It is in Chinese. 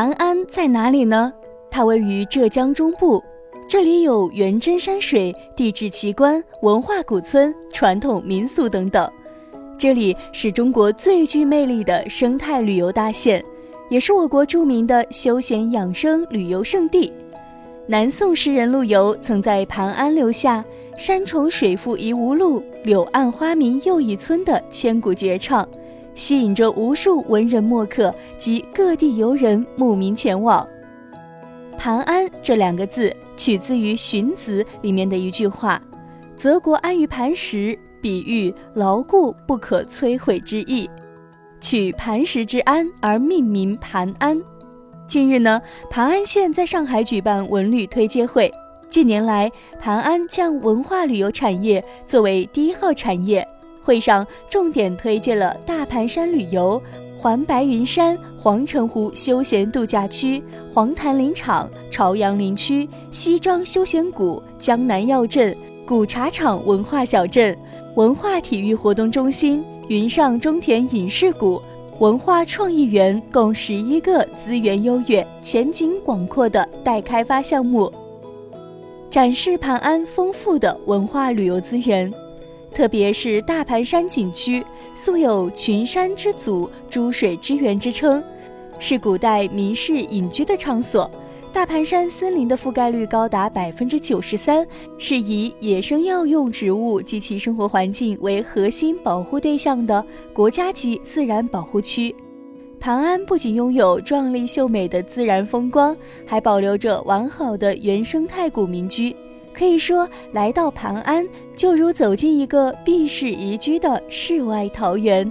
盘安在哪里呢？它位于浙江中部，这里有元真山水、地质奇观、文化古村、传统民俗等等。这里是中国最具魅力的生态旅游大县，也是我国著名的休闲养生旅游胜地。南宋诗人陆游曾在盘安留下“山重水复疑无路，柳暗花明又一村”的千古绝唱。吸引着无数文人墨客及各地游人慕名前往。盘安这两个字取自于《荀子》里面的一句话：“泽国安于磐石”，比喻牢固不可摧毁之意，取磐石之安而命名盘安。近日呢，盘安县在上海举办文旅推介会。近年来，盘安将文化旅游产业作为第一号产业。会上重点推荐了大盘山旅游、环白云山、黄城湖休闲度假区、黄潭林场、朝阳林区、西庄休闲谷、江南药镇、古茶厂文化小镇、文化体育活动中心、云上中田影视谷、文化创意园，共十一个资源优越、前景广阔的待开发项目，展示盘安丰富的文化旅游资源。特别是大盘山景区，素有“群山之祖、诸水之源”之称，是古代民士隐居的场所。大盘山森林的覆盖率高达百分之九十三，是以野生药用植物及其生活环境为核心保护对象的国家级自然保护区。盘安不仅拥有壮丽秀美的自然风光，还保留着完好的原生态古民居。可以说，来到磐安就如走进一个避世宜居的世外桃源。